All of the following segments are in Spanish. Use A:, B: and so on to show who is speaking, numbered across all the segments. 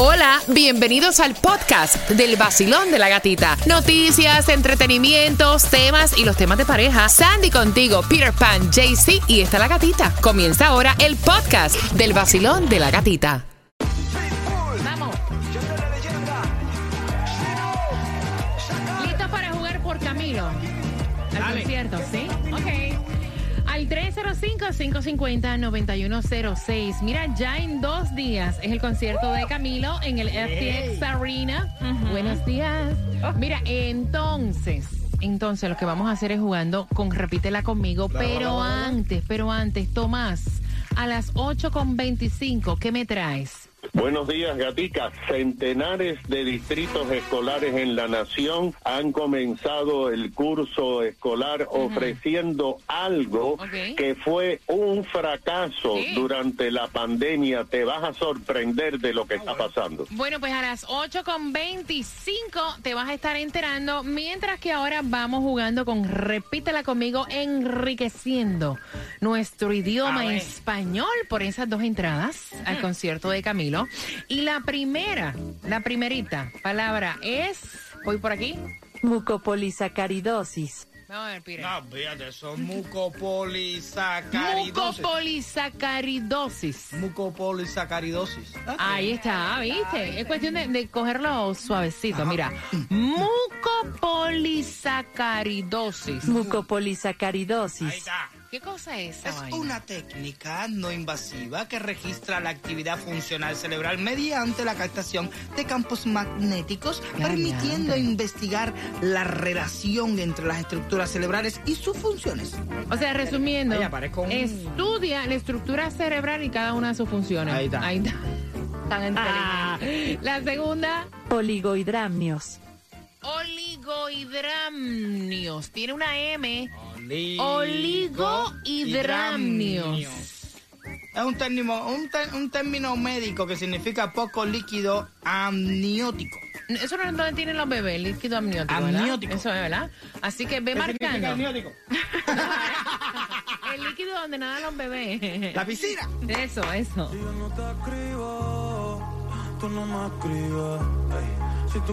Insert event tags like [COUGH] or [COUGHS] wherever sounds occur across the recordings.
A: Hola, bienvenidos al podcast del vacilón de la gatita. Noticias, entretenimientos, temas y los temas de pareja. Sandy contigo, Peter Pan, JC y está la gatita. Comienza ahora el podcast del vacilón de la gatita. Vamos. ¿Listos para jugar por Camilo? Al concierto, ¿sí? Ok. Al 305-550-9106. Mira, ya en dos días es el concierto de Camilo en el FTX Arena. Buenos días. Mira, entonces, entonces lo que vamos a hacer es jugando con Repítela conmigo, pero antes, pero antes, Tomás, a las 8.25, ¿qué me traes?
B: Buenos días, Gatica. Centenares de distritos escolares en la nación han comenzado el curso escolar ofreciendo algo que fue un fracaso
A: Sí.
B: durante la pandemia. Te vas a sorprender de lo que está pasando.
A: Bueno, pues a las 8.25 te vas a estar enterando, mientras que ahora vamos jugando con Repítela conmigo, enriqueciendo nuestro idioma español por esas dos entradas al concierto de Camilo. Y la primera, la primerita palabra es, voy por aquí.
C: Mucopolisacaridosis.
A: Vamos a ver, Pire.
D: No, fíjate, son mucopolisacaridosis.
A: Mucopolisacaridosis.
D: Mucopolisacaridosis.
A: Ahí está, ¿viste? Es cuestión de, de cogerlo suavecito. Mira, mucopolisacaridosis.
D: Ahí
C: Mucopolisacaridosis.
D: está.
A: ¿Qué cosa es esa
D: Es
A: vaina?
D: una técnica no invasiva que registra la actividad funcional cerebral mediante la captación de campos magnéticos, permitiendo investigar la relación entre las estructuras cerebrales y sus funciones.
A: O sea, resumiendo,
D: Ahí aparezco un-
A: estudia la estructura cerebral y cada una de sus funciones.
D: Ahí está.
A: Ahí está. Tan inteligente. La segunda,
C: Oligohidramnios.
A: Oligohidramnios. Tiene una M.
D: Oligohidramnios.
A: Oligohidramnios.
D: Es un término, un, ter- un término médico que significa poco líquido amniótico.
A: Eso no es donde tienen los bebés, líquido amniótico, ¿verdad?
D: Amniótico.
A: Eso es, ¿verdad? Así que ve
D: ¿Qué significa
A: marcando.
D: amniótico? [LAUGHS]
A: El líquido donde nadan los bebés.
D: La piscina.
A: Eso, eso.
E: Yo no te escribo, tú no me escribes. Ey, si tú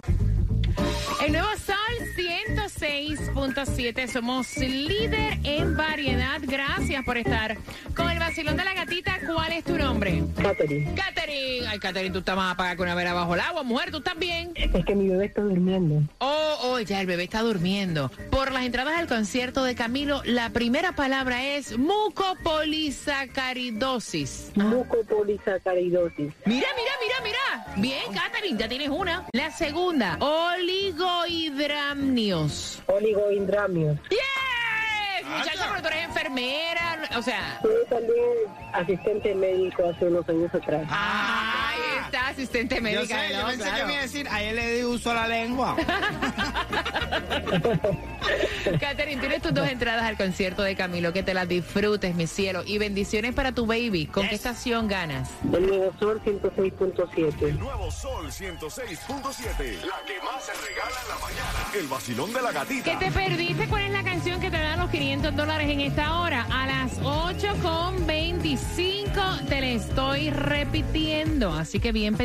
A: El nuevo Sol 106.7. Somos líder en variedad. Gracias por estar con el vacilón de la gatita. ¿Cuál es tu nombre?
F: Catherine,
A: Catherine. Ay, Catherine, tú estás más apagada que una vera bajo el agua. Mujer, ¿tú estás bien?
F: es que mi bebé está durmiendo.
A: Oh, oh, ya el bebé está durmiendo. Por las entradas al concierto de Camilo, la primera palabra es mucopolisacaridosis.
F: Mucopolisacaridosis.
A: Mira, mira, mira, mira. Bien, Catherine, ya tienes una. La segunda, oligohidramnios.
F: Oligoindramios.
A: ¡Yeah! Muchacha, pero tú eres enfermera. O sea,
F: Soy también asistente médico hace unos años atrás.
A: ahí asistente
D: Yo
A: médica.
D: sé, yo
A: ¿no?
D: pensé que me iba a decir, a él le di uso a la lengua. [LAUGHS]
A: Catherine, tienes tus dos entradas al concierto de Camilo. Que te las disfrutes, mi cielo. Y bendiciones para tu baby. ¿Con qué estación ganas?
F: El nuevo sol 106.7.
G: Nuevo Sol 106.7. La que más se regala en la mañana. El vacilón de la gatita.
A: ¿Qué te perdiste? ¿Cuál es la canción que te da los 500 dólares en esta hora? A las 8.25 te la estoy repitiendo. Así que bien pendiente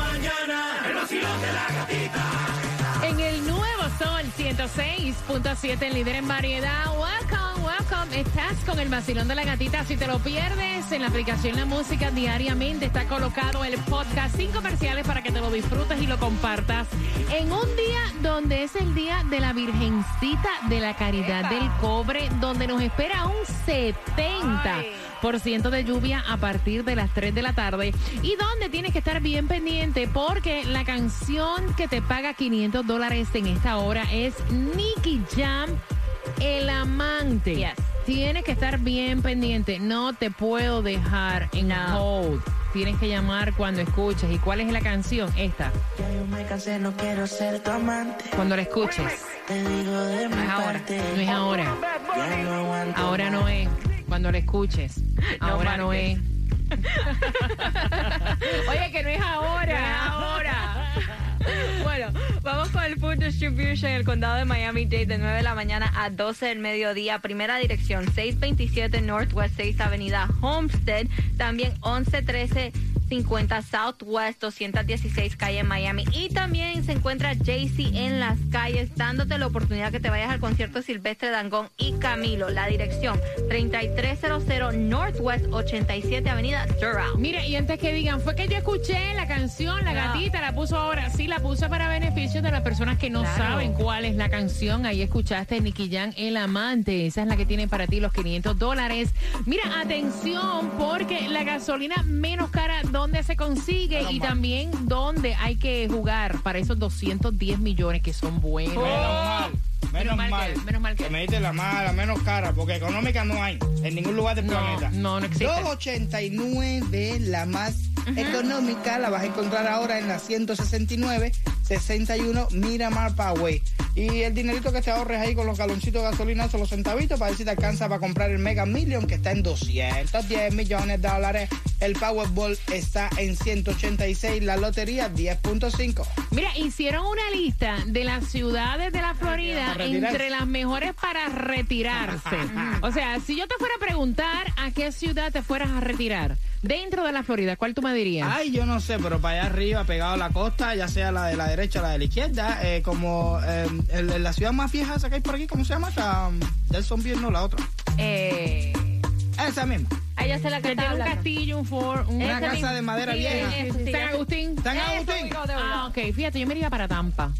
A: 106.7, el líder en variedad. Welcome, welcome. Estás con el vacilón de la gatita. Si te lo pierdes, en la aplicación La Música diariamente está colocado el podcast sin comerciales para que te lo disfrutes y lo compartas. En un día donde es el día de la Virgencita de la Caridad del Cobre, donde nos espera un 70 por ciento de lluvia a partir de las 3 de la tarde y donde tienes que estar bien pendiente porque la canción que te paga 500 dólares en esta hora es Nicky Jam, El Amante. Tienes que estar bien pendiente, no te puedo dejar en hold. Tienes que llamar cuando escuches. ¿Y cuál es la canción? Esta.
H: Ya yo me cansé, no quiero ser tu amante.
A: Cuando la escuches.
H: Te digo de
A: No
H: mi
A: es ahora.
H: parte.
A: No es ahora.
H: Ya no
A: Ahora
H: más.
A: no es. Cuando la escuches. [LAUGHS] [LAUGHS] Ahora no es. Oye, [LAUGHS] bueno, vamos con el Food
I: Distribution en el condado de Miami-Dade de 9 de la mañana a 12 del mediodía. Primera dirección, 627 Northwest 6 Avenida Homestead. También 1113 50 Southwest 216 calle Miami. Y también se encuentra JC en las calles, dándote la oportunidad que te vayas al concierto Silvestre Dangón y Camilo. La dirección 3300 Northwest 87 Avenida Durham.
A: Mire, y antes que digan, fue que yo escuché la canción, la
I: No.
A: gatita, la puso ahora. Sí, la puse para beneficio de las personas que no
I: Claro.
A: saben cuál es la canción. Ahí escuchaste Nicky Jam, El Amante. Esa es la que tiene para ti los 500 dólares. Mira, atención, porque la gasolina menos cara, ¿dónde se consigue? y también dónde hay que jugar para esos 210 millones que son buenos.
D: Menos mal. Menos
A: mal
D: mal.
A: que- menos mal que-
D: me diste la mala, menos cara, porque económica no hay en ningún lugar del
A: No,
D: planeta.
A: no, no existe.
D: 289, la más económica, la vas a encontrar ahora en la 169, 61 Miramar Parkway. Y el dinerito que te ahorres ahí con los galoncitos de gasolina, son los centavitos, para ver si te alcanza para comprar el Mega Million, que está en 210 millones de dólares. El Powerball está en 186, la lotería 10.5.
A: Mira, hicieron una lista de las ciudades de la Florida entre las mejores para retirarse. [LAUGHS] o sea, si yo te fuera a preguntar a qué ciudad te fueras a retirar dentro de la Florida, ¿cuál tú me dirías?
D: Ay, yo no sé, pero para allá arriba, pegado a la costa, ya sea la de la derecha o la de la izquierda, eh, como eh, el- la ciudad más vieja esa que hay por aquí, ¿cómo se llama? Esa, um, Jacksonville, no, la otra.
I: Eh,
D: Esa misma.
I: ahí ya sé la que
A: tiene un castillo, un fort, un-
D: Una casa
I: mismo.
D: de madera
I: Sí,
D: vieja.
I: sí,
A: San. Agustín.
D: San Agustín.
A: Ah, ok, fíjate, yo me iría para Tampa.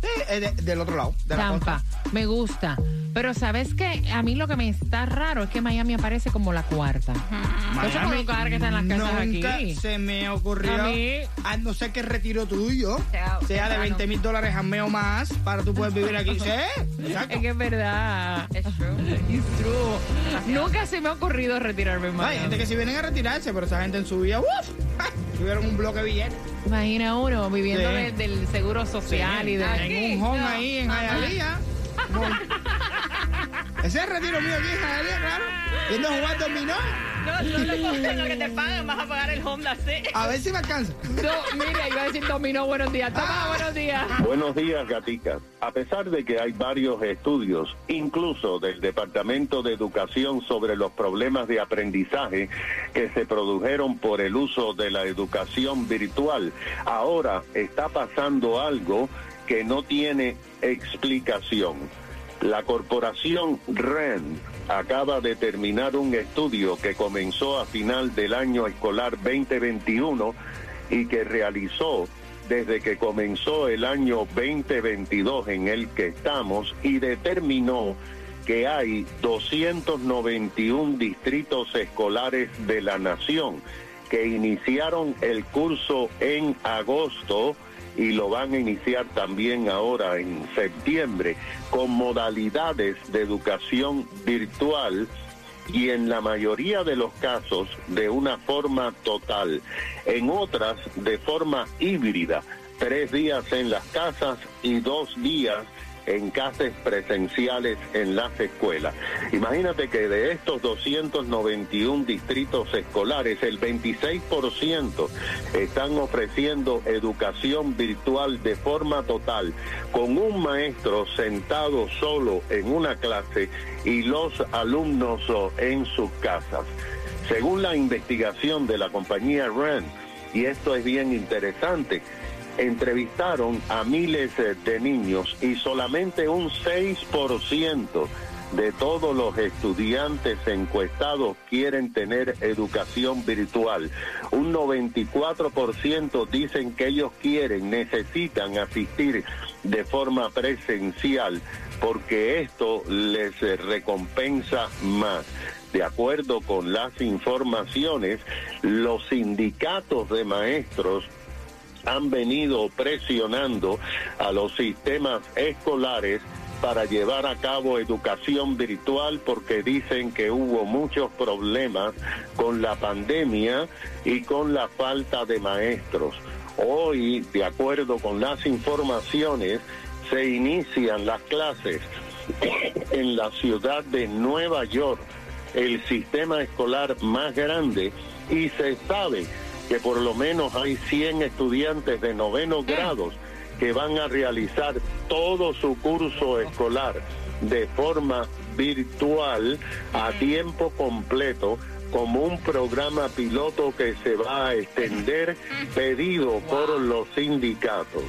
D: Sí, eh, de- del otro lado, de la
A: Tampa,
D: costa.
A: me gusta. Pero ¿sabes qué? A mí lo que me está raro es que Miami aparece como la cuarta. Eso es como un lugar que está en las casas
D: nunca
A: aquí.
D: se me ocurrió,
A: A mí-
D: a no ser que el retiro tuyo
I: Sea-
D: sea de
I: temprano.
D: 20 mil dólares mes o más para tú poder vivir aquí. [LAUGHS] Sí, exacto.
A: Es que es verdad.
I: Es true.
A: It's true. Nunca se me ha ocurrido retirarme en
D: No, hay
A: Miami.
D: gente que si vienen a retirarse, pero esa gente en su vida, ¡uf! ¡ay! Tuvieron un bloque de billetes.
A: Imagina uno viviendo
D: Sí.
A: de- del seguro social y de...
D: en un home
I: no.
D: ahí en Hialeah. [LAUGHS] Ese es el retiro mío aquí en Hialeah, claro. Yendo a jugar dominó.
I: No, no le cogen lo que te pagan, vas a pagar el Honda C.
D: A ver si me alcanza.
A: No, mira, iba a decir dominó, buenos días. Toma, buenos días.
B: Buenos días, gatica. A pesar de que hay varios estudios, incluso del Departamento de Educación sobre los problemas de aprendizaje que se produjeron por el uso de la educación virtual, ahora está pasando algo que no tiene explicación. La corporación REN acaba de terminar un estudio que comenzó a final del año escolar 2021 y que realizó desde que comenzó el año 2022 en el que estamos y determinó que hay 291 distritos escolares de la nación que iniciaron el curso en agosto y lo van a iniciar también ahora en septiembre con modalidades de educación virtual y en la mayoría de los casos de una forma total, en otras de forma híbrida, tres días en las casas y dos días en clases presenciales en las escuelas. Imagínate que de estos 291 distritos escolares, el 26% están ofreciendo educación virtual de forma total, con un maestro sentado solo en una clase y los alumnos en sus casas. Según la investigación de la compañía RAND, y esto es bien interesante, entrevistaron a miles eh, de niños y solamente un 6% de todos los estudiantes encuestados quieren tener educación virtual. Un 94% dicen que ellos quieren, necesitan asistir de forma presencial porque esto les eh, recompensa más. De acuerdo con las informaciones, los sindicatos de maestros han venido presionando a los sistemas escolares para llevar a cabo educación virtual porque dicen que hubo muchos problemas con la pandemia y con la falta de maestros. Hoy, de acuerdo con las informaciones, se inician las clases [COUGHS] en la ciudad de Nueva York, el sistema escolar más grande, y se sabe que por lo menos hay 100 estudiantes de novenos grados que van a realizar todo su curso escolar de forma virtual a tiempo completo como un programa piloto que se va a extender pedido por los sindicatos.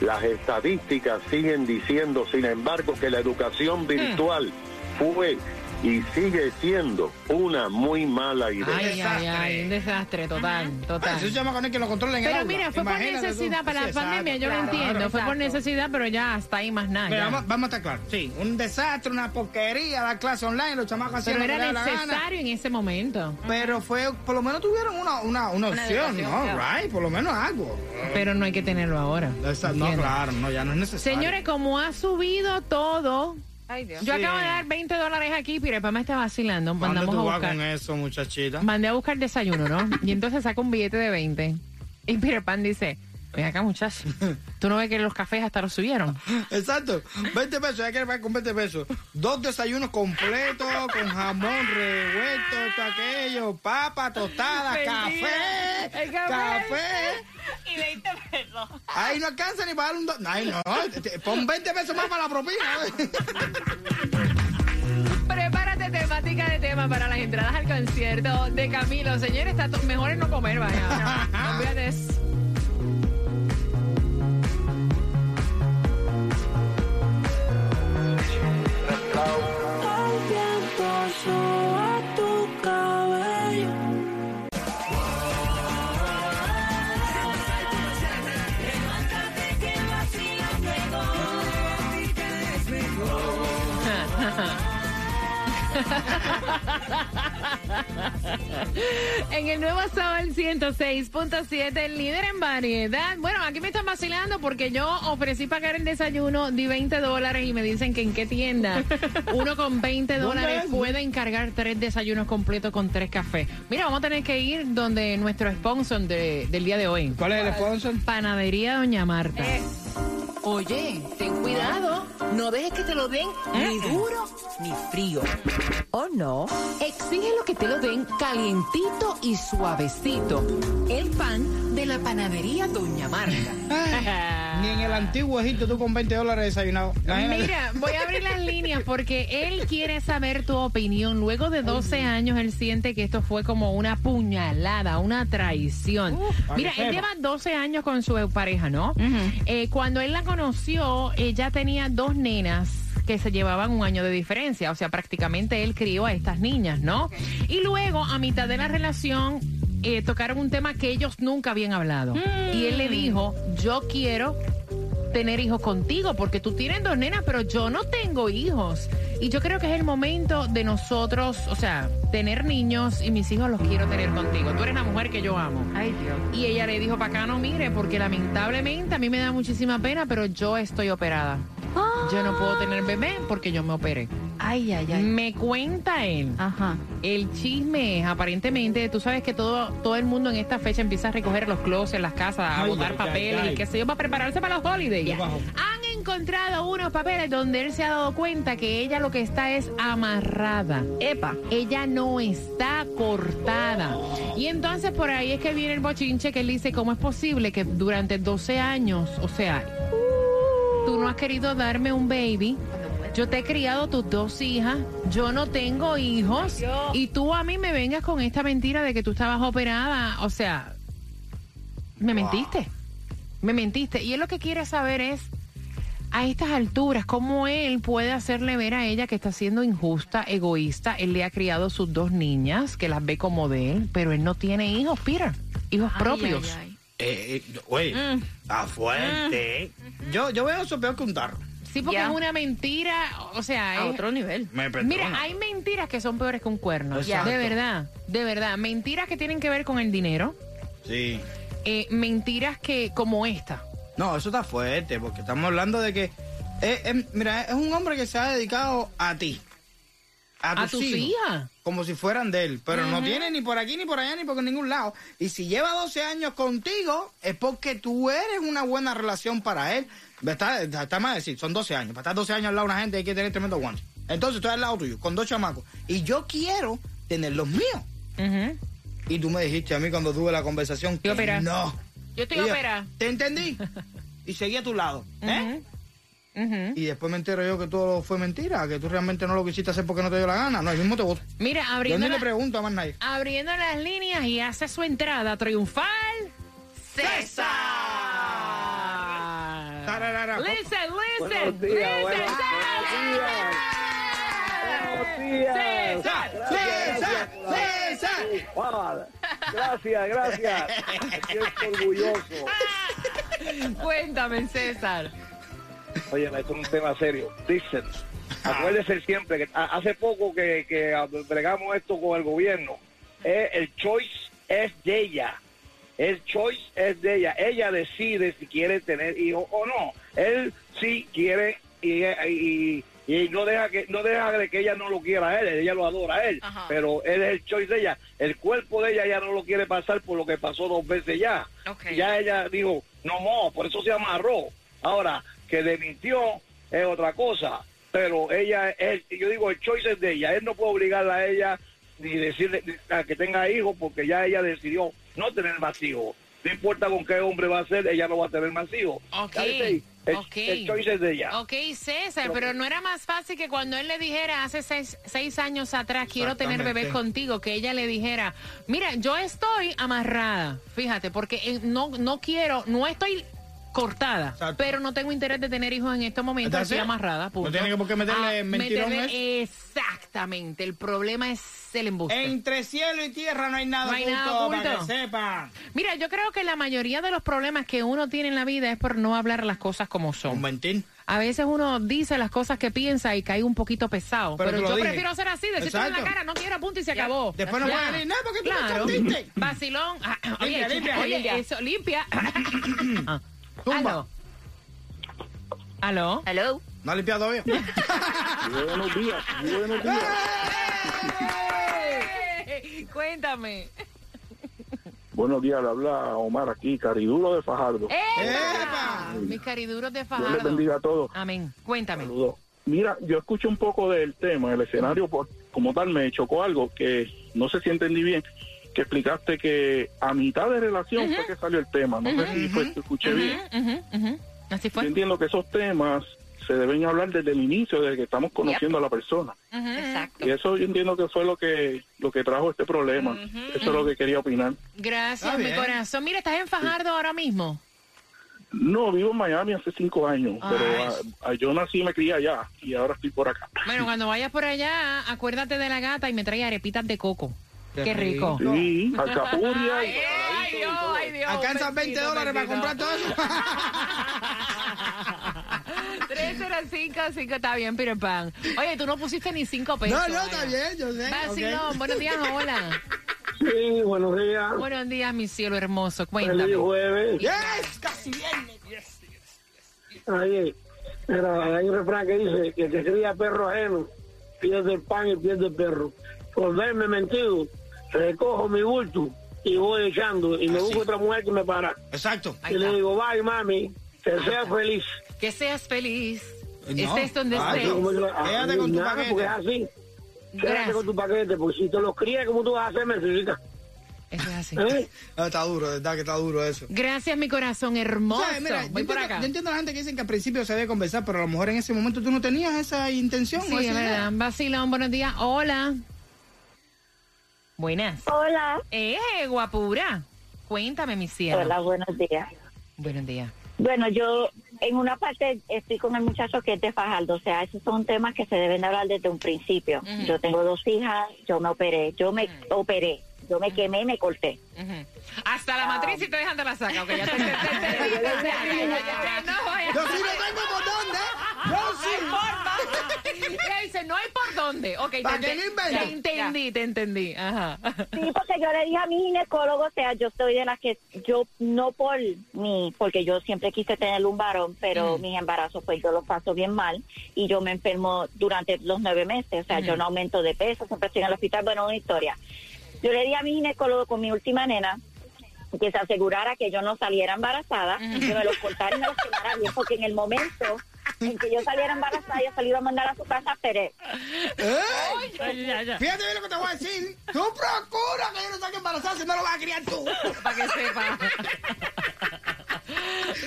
B: Las estadísticas siguen diciendo, sin embargo, que la educación virtual fue y sigue siendo una muy mala idea.
A: Ay, ay, ay, un desastre total, total.
D: Eso se llama con el que lo controla en el
A: Pero
D: aula.
A: mira, fue por necesidad
D: tú.
A: para la
D: Sí,
A: pandemia, yo lo
D: claro,
A: entiendo. Fue por necesidad, pero ya hasta ahí más nada. Ya.
D: vamos, vamos a estar claros. Sí, un desastre, una porquería, la clase online, los chamacos
A: Pero
D: haciendo lo que
A: era necesario en ese momento.
D: Pero fue, por lo menos tuvieron una, una, una opción, ¿no? Right, por lo menos algo.
A: Pero no hay que tenerlo ahora.
D: No, claro, no, ya no es necesario.
A: Señores, como ha subido todo,
I: Ay, Dios.
A: yo
D: Sí.
A: acabo de dar 20 dólares aquí, pero papá me está vacilando.
D: ¿Dónde
A: Mandamos
D: tú
A: a
D: vas
A: buscar.
D: con eso, muchachita?
A: Mandé a buscar desayuno, ¿no? Y entonces saca un billete de 20. Y Peter Pan dice, ven acá muchacho, tú no ves que los cafés hasta los subieron. [LAUGHS]
D: Exacto, 20 pesos, ya que pagar con 20 pesos. Dos desayunos completos, con jamón revuelto, esto, aquello, papa, tostada, café,
A: El café.
D: café.
I: Y 20 pesos.
D: Ay, no alcanza ni para dar un... do- Ay, no, pon 20 pesos más para la propina. [LAUGHS]
A: Prepárate temática de tema para las entradas al concierto de Camilo. Señores, está mejor es no comer, vaya. No, [LAUGHS] eso. En el nuevo Sol 106.7, el líder en variedad. Bueno, aquí me están vacilando porque yo ofrecí pagar el desayuno de 20 dólares y me dicen que en qué tienda [LAUGHS] uno con 20 dólares
D: es?
A: puede encargar tres desayunos completos con tres cafés. Mira, vamos a tener que ir donde nuestro sponsor de- del día de hoy.
D: ¿Cuál es el sponsor?
A: Panadería Doña Marta.
J: Oye, ten cuidado. No dejes que te lo den ni duro ni frío.
C: ¿O no?
J: Exige lo que te lo den calientito y suavecito. El pan de la panadería Doña Marta.
D: Ni en el antiguo Egipto tú con 20 dólares desayunado. Imagínate.
A: Mira, voy a abrir las líneas porque él quiere saber tu opinión. Luego de 12 años, él siente que esto fue como una puñalada, una traición. Mira, él lleva 12 años con su pareja, ¿no? Eh, cuando él la conoció, ella tenía dos nenas que se llevaban un año de diferencia, o sea, prácticamente él crió a estas niñas, ¿no? Y luego, a mitad de la relación, eh, tocaron un tema que ellos nunca habían hablado. Y él le dijo, yo quiero tener hijos contigo, porque tú tienes dos nenas, pero yo no tengo hijos. Y yo creo que es el momento de nosotros, o sea, tener niños y mis hijos los quiero tener contigo. Tú eres la mujer que yo amo.
I: Ay, Dios.
A: Y ella le dijo, para acá no mire, porque lamentablemente a mí me da muchísima pena, pero yo estoy operada. Yo no puedo tener bebé porque yo me operé.
I: Ay, ay, ay.
A: Me cuenta él.
I: Ajá.
A: El chisme es, aparentemente, tú sabes que todo, todo el mundo en esta fecha empieza a recoger los closets, las casas, a
D: Ay,
A: botar
D: ay,
A: papeles
D: ay, ay.
A: y qué sé yo, para prepararse para los holidays. Han encontrado unos papeles donde él se ha dado cuenta que ella lo que está es amarrada.
I: Epa.
A: Ella no está cortada. Y entonces por ahí es que viene el bochinche que él dice, ¿cómo es posible que durante 12 años, o sea, tú no has querido darme un baby? Yo te he criado tus dos hijas, yo no tengo hijos y tú a mí me vengas con esta mentira de que tú estabas operada, o sea, me mentiste, me mentiste. Y él lo que quiere saber es, a estas alturas, cómo él puede hacerle ver a ella que está siendo injusta, egoísta. Él le ha criado sus dos niñas, que las ve como de él, pero él no tiene hijos, Peter, hijos
I: Ay,
A: propios.
I: ay, ay.
D: Eh, eh, oye,
A: Mm.
D: está fuerte. ¿eh? Yo, yo veo eso peor que un tarro.
A: Sí, porque
I: Ya.
A: es una mentira, o sea,
I: A
A: es-
I: otro nivel.
D: Me.
A: Mira, hay mentiras que son peores que un cuerno.
D: Exacto.
A: De verdad, de verdad. Mentiras que tienen que ver con el dinero.
D: Sí.
A: eh, mentiras que, como esta.
D: No, eso está fuerte, porque estamos hablando de que. eh, eh, mira, es un hombre que se ha dedicado a ti. A
A: A tus
D: hijos,
A: hijas.
D: Como si fueran de él. Pero no tiene ni por aquí, ni por allá, ni por ningún lado. Y si lleva 12 años contigo, es porque tú eres una buena relación para él. Está, está mal decir, son 12 años. Para estar 12 años al lado de una gente hay que tener tremendo guante. Entonces estoy al lado tuyo, con dos chamacos. Y yo quiero tener los míos.
A: Ujú.
D: Y tú me dijiste a mí cuando tuve la conversación que no.
A: Yo estoy operada.
D: ¿Te entendí? [LAUGHS] y seguí a tu lado. ¿eh? Y después me entero yo que todo fue mentira, que tú realmente no lo quisiste hacer porque no te dio la gana. No, el mismo te voto.
A: Mira,
D: Yo
A: abriendo,
D: ni le pregunto a más nadie.
A: abriendo las líneas y hace su entrada triunfal. César.
D: Tararara.
A: Listen,
K: Buenos
A: listen,
K: días,
A: listen,
K: buenos-
A: César.
K: César,
D: César,
K: César. Gracias, gracias. Me siento orgulloso. [LAUGHS]
A: Cuéntame, César.
K: Oye, esto es un tema serio. Dicen, acuérdese siempre que hace poco que, que bregamos esto con el gobierno, eh, el choice es de ella. El choice es de ella. Ella decide si quiere tener hijos o no. Él sí quiere y, y, y no deja que no deja de que ella no lo quiera a él, ella lo adora a él,
I: Ajá.
K: pero él es el choice de ella. El cuerpo de ella ya no lo quiere pasar por lo que pasó dos veces ya. Ya ella dijo, no mo, por eso se amarró. Ahora, que le mintió es otra cosa, pero ella, es, yo digo, el choice es de ella. Él no puede obligarla a ella ni decirle a que tenga hijos porque ya ella decidió no tener más hijos. No importa con qué hombre va a ser, ella no va a tener más hijos.
A: Ok,
K: Ya dice, El,
A: ok.
K: el choice es de ella.
A: Ok, César, pero no era más fácil que cuando él le dijera hace seis, seis años atrás, quiero tener bebés contigo, que ella le dijera, mira, yo estoy amarrada, fíjate, porque eh, no, no quiero, no estoy cortada,
D: Exacto.
A: pero no tengo interés de tener hijos en
D: That's
A: estoy
D: it.
A: amarrada. punto.
D: No tiene que por qué meterle
A: Ah,
D: mentirón
A: meterle- Exactamente, el problema es el embuste.
D: Entre cielo y tierra no hay nada
A: No hay
D: oculto,
A: nada
D: para
A: oculto.
D: que sepan.
A: Mira, yo creo que la mayoría de los problemas que uno tiene en la vida es por no hablar las cosas como son.
D: Un mentir.
A: A veces uno dice las cosas que piensa y cae un poquito pesado.
D: Pero
A: yo prefiero ser así, decirte en la cara, no quiero punto y se acabó.
D: Después no
A: Ya.
D: pueden venir, no, porque tú me
A: Claro.
D: chantiste.
A: Vacilón. Ah, Oye,
D: Limpia, limpia,
A: oye,
D: limpia.
A: eso, limpia. [COUGHS] [COUGHS] [COUGHS]
D: Tumba.
A: Aló. ¿Aló?
D: ¿No ha limpiado todavía? [LAUGHS]
K: Buenos días, buenos días.
A: Eh, Cuéntame.
L: Buenos días, le habla Omar aquí, Cariduro de Fajardo.
A: ¡Epa! Mis cariduros de
L: Dios les
A: Fajardo.
L: bendiga a todos.
A: Amén. Cuéntame.
L: Saludos. Mira, yo escuché un poco del tema, el escenario por- como tal me chocó algo que no sé si entendí bien, que explicaste que a mitad de relación fue que salió el tema, no sé si fue que escuché bien.
A: Así
L: Yo
A: fue.
L: entiendo que esos temas se deben hablar desde el inicio, desde que estamos conociendo a la persona.
I: Exacto.
L: Y eso yo entiendo que fue lo que lo que trajo este problema. Eso es lo que quería opinar.
A: Gracias, mi
D: bien.
A: corazón. Mira, ¿estás en Fajardo ahora mismo?
L: No, vivo en Miami hace cinco años,
A: Ah,
L: pero ah, yo nací y me crié allá y ahora estoy por acá.
A: Bueno, cuando vayas por allá, acuérdate de la gata y me trae arepitas de coco. Qué, rico.
L: Sí, alcapurria y
A: Ay, ay, Dios, ay, Dios.
D: Alcanzas 20
A: bendito,
D: dólares para comprar todo eso. [LAUGHS]
A: 305, 5, está bien, Peter Pan. Oye, tú no pusiste ni 5 pesos.
D: No, no, está bien, yo sé.
A: Vacilón,
D: ok.
A: buenos días, hola.
K: Sí, buenos días.
A: Buenos días, mi cielo hermoso.
K: Feliz
A: Cuéntame.
K: jueves.
D: Yes, casi viernes.
K: Ahí, mira, hay un refrán que dice que el que cría perro ajeno pierde el pan y pierde el perro. Por verme mentido, recojo mi bulto y voy echando y me
D: Así.
K: busco otra mujer que me para.
D: Exacto.
K: Y le digo, bye mami, que sea feliz.
A: Que seas feliz.
D: No,
A: Estés donde
D: claro.
A: estés.
K: Como yo- ah,
D: Quédate con tu
K: nada,
D: paquete.
K: Porque es así. Quédate
A: Gracias.
K: con tu paquete, porque si te los crías, como tú vas a hacer, me necesitas.
A: Eso es así.
K: ¿Eh?
D: Ah, está duro, de verdad que está duro eso.
A: Gracias, mi corazón hermoso.
D: O sea, mira, yo
A: Voy por
D: entiendo,
A: acá.
D: yo entiendo a la gente que dicen que al principio se debe conversar, pero a lo mejor en ese momento tú no tenías esa intención. o
A: Sí,
D: esa
A: es
D: idea.
A: verdad. Vacilón, buenos días. Hola. Buenas.
F: Hola.
A: Eh, guapura. Cuéntame, mi cielo.
F: Hola, buenos días.
A: Buenos días.
F: Bueno, yo en una parte estoy con el muchacho que es de Fajardo, o sea, esos son temas que se deben de hablar desde un principio. Yo tengo dos hijas, yo me operé, yo me operé, yo me quemé y me corté.
A: Hasta la matriz y te dejan de la saca, ya te
D: Yo sí no tengo por dónde. Yo
A: No
D: sí.
A: importa. Dice, no hay por dónde. Ok, te entendí, te entendí. Ajá.
F: Sí, porque yo le dije a mi ginecólogo, o sea, yo soy de las que yo no por mí, porque yo siempre quise tener un varón, pero mis embarazos pues yo los paso bien mal y yo me enfermo durante los nueve meses, o sea, yo no aumento de peso, siempre estoy en el hospital, bueno, una historia. Yo le di a mi ginecólogo con mi última nena que se asegurara que yo no saliera embarazada, y que me los cortara y me los quemara bien, porque en el momento en que yo saliera embarazada, yo salí a mandar a su casa,
D: ¿Eh?
A: Ay, ya, ya.
D: Fíjate bien lo que te voy a decir. Tú procura que yo no salga embarazada si no lo vas a criar tú.
A: Para que sepa.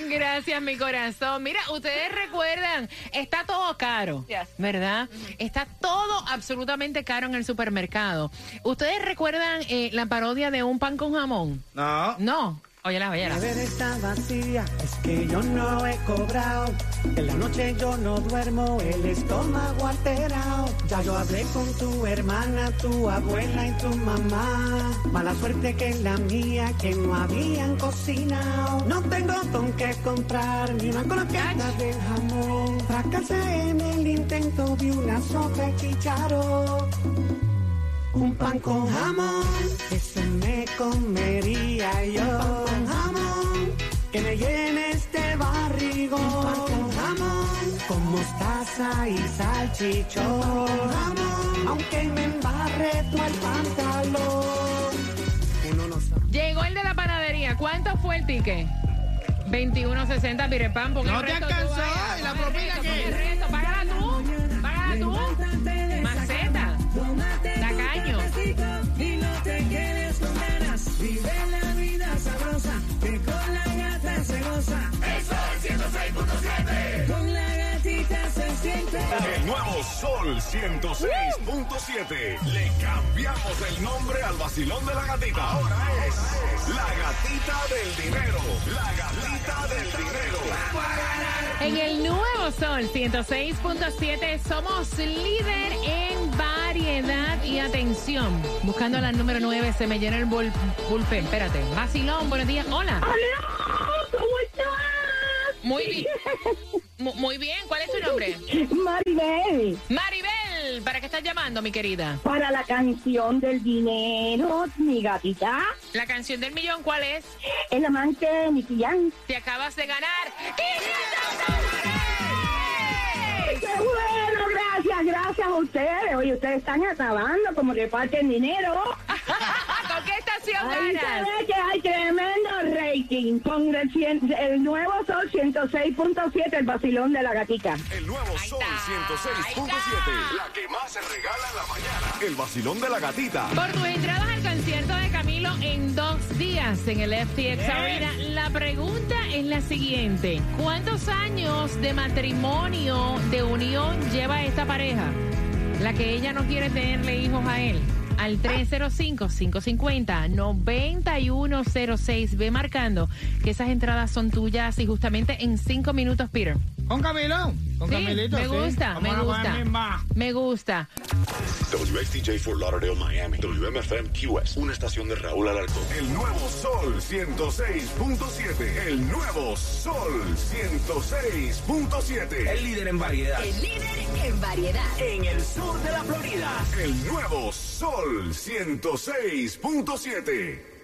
A: Gracias. Mi corazón. Mira, ustedes recuerdan, está todo caro, ¿verdad? Está todo absolutamente caro en el supermercado. ¿Ustedes recuerdan eh, la parodia de un pan con jamón?
D: No.
A: No. Óyela,
M: La
A: óyela.
M: nevera está vacía, es que yo no he cobrado. En la noche yo no duermo, el estómago alterado. Ya yo hablé con tu hermana, tu abuela y tu mamá. Mala suerte que la mía, que no habían cocinado. No tengo con qué comprar ni una croqueta de jamón. Fracasé en el intento de una sopa de chícharo. Un pan con jamón, me comería yo. Un pan con jamón, que me llene este barrigo. Un pan con jamón, con mostaza y salchichón. Un pan con jamón, aunque me embarre todo el pantalón. Uno no sabe.
A: Llegó el de la panadería. ¿Cuánto fue el ticket? 21.60, mire pan, pon
D: No
A: el
D: te
A: vaya,
D: ¿y la
A: pon
G: Sol 106.7. Le cambiamos el nombre al vacilón de la gatita. Ahora es la gatita del dinero. La gatita del dinero.
A: En el nuevo Sol 106.7 somos líder en variedad y atención. Buscando la número 9 se me llena el bul bullpen. Espérate. Vacilón, buenos días. Hola.
F: ¿Cómo estás?
A: Muy bien. [LAUGHS] Mu- Muy bien. ¿Cuál es tu nombre?
F: Maribel,
A: Maribel. ¿Para qué estás llamando, mi querida?
F: para la canción del dinero, mi gatita,
A: La canción del millón, ¿cuál es?
F: el amante de Nicky.
A: Te acabas de ganar 500
F: ¡Qué bueno! Gracias, gracias a ustedes. Oye, ustedes están acabando como que parten dinero. [LAUGHS]
A: ¿Con qué estación
F: Ahí se
A: ganas?
F: ve que hay tremendo rating con el, cien- el nuevo Sol 106.7, el vacilón de la gatica.
G: El nuevo Sol 106.7. La que más se regala en la mañana. El vacilón de la gatita.
A: Por tus entradas al concierto de Camilo en dos días en el FTX Arena, la pregunta es la siguiente. ¿Cuántos años de matrimonio, de unión lleva esta pareja? La que ella no quiere tenerle hijos a él. Al 305-550-9106. Ve marcando que esas entradas son tuyas y justamente en cinco minutos, Peter.
D: Con Camilo. Con
A: Sí,
D: Camilito.
A: me
D: sí.
A: gusta,
D: Vamos
A: me
D: a
A: gusta. Me gusta.
N: WXTJ Fort Lauderdale, Miami. WMFM West. Una estación de Raúl Alarcón.
G: El nuevo Sol 106.7. El nuevo Sol 106.7.
O: El líder en variedad.
J: El líder en variedad.
O: En el sur de la Florida.
G: El nuevo Sol 106.7.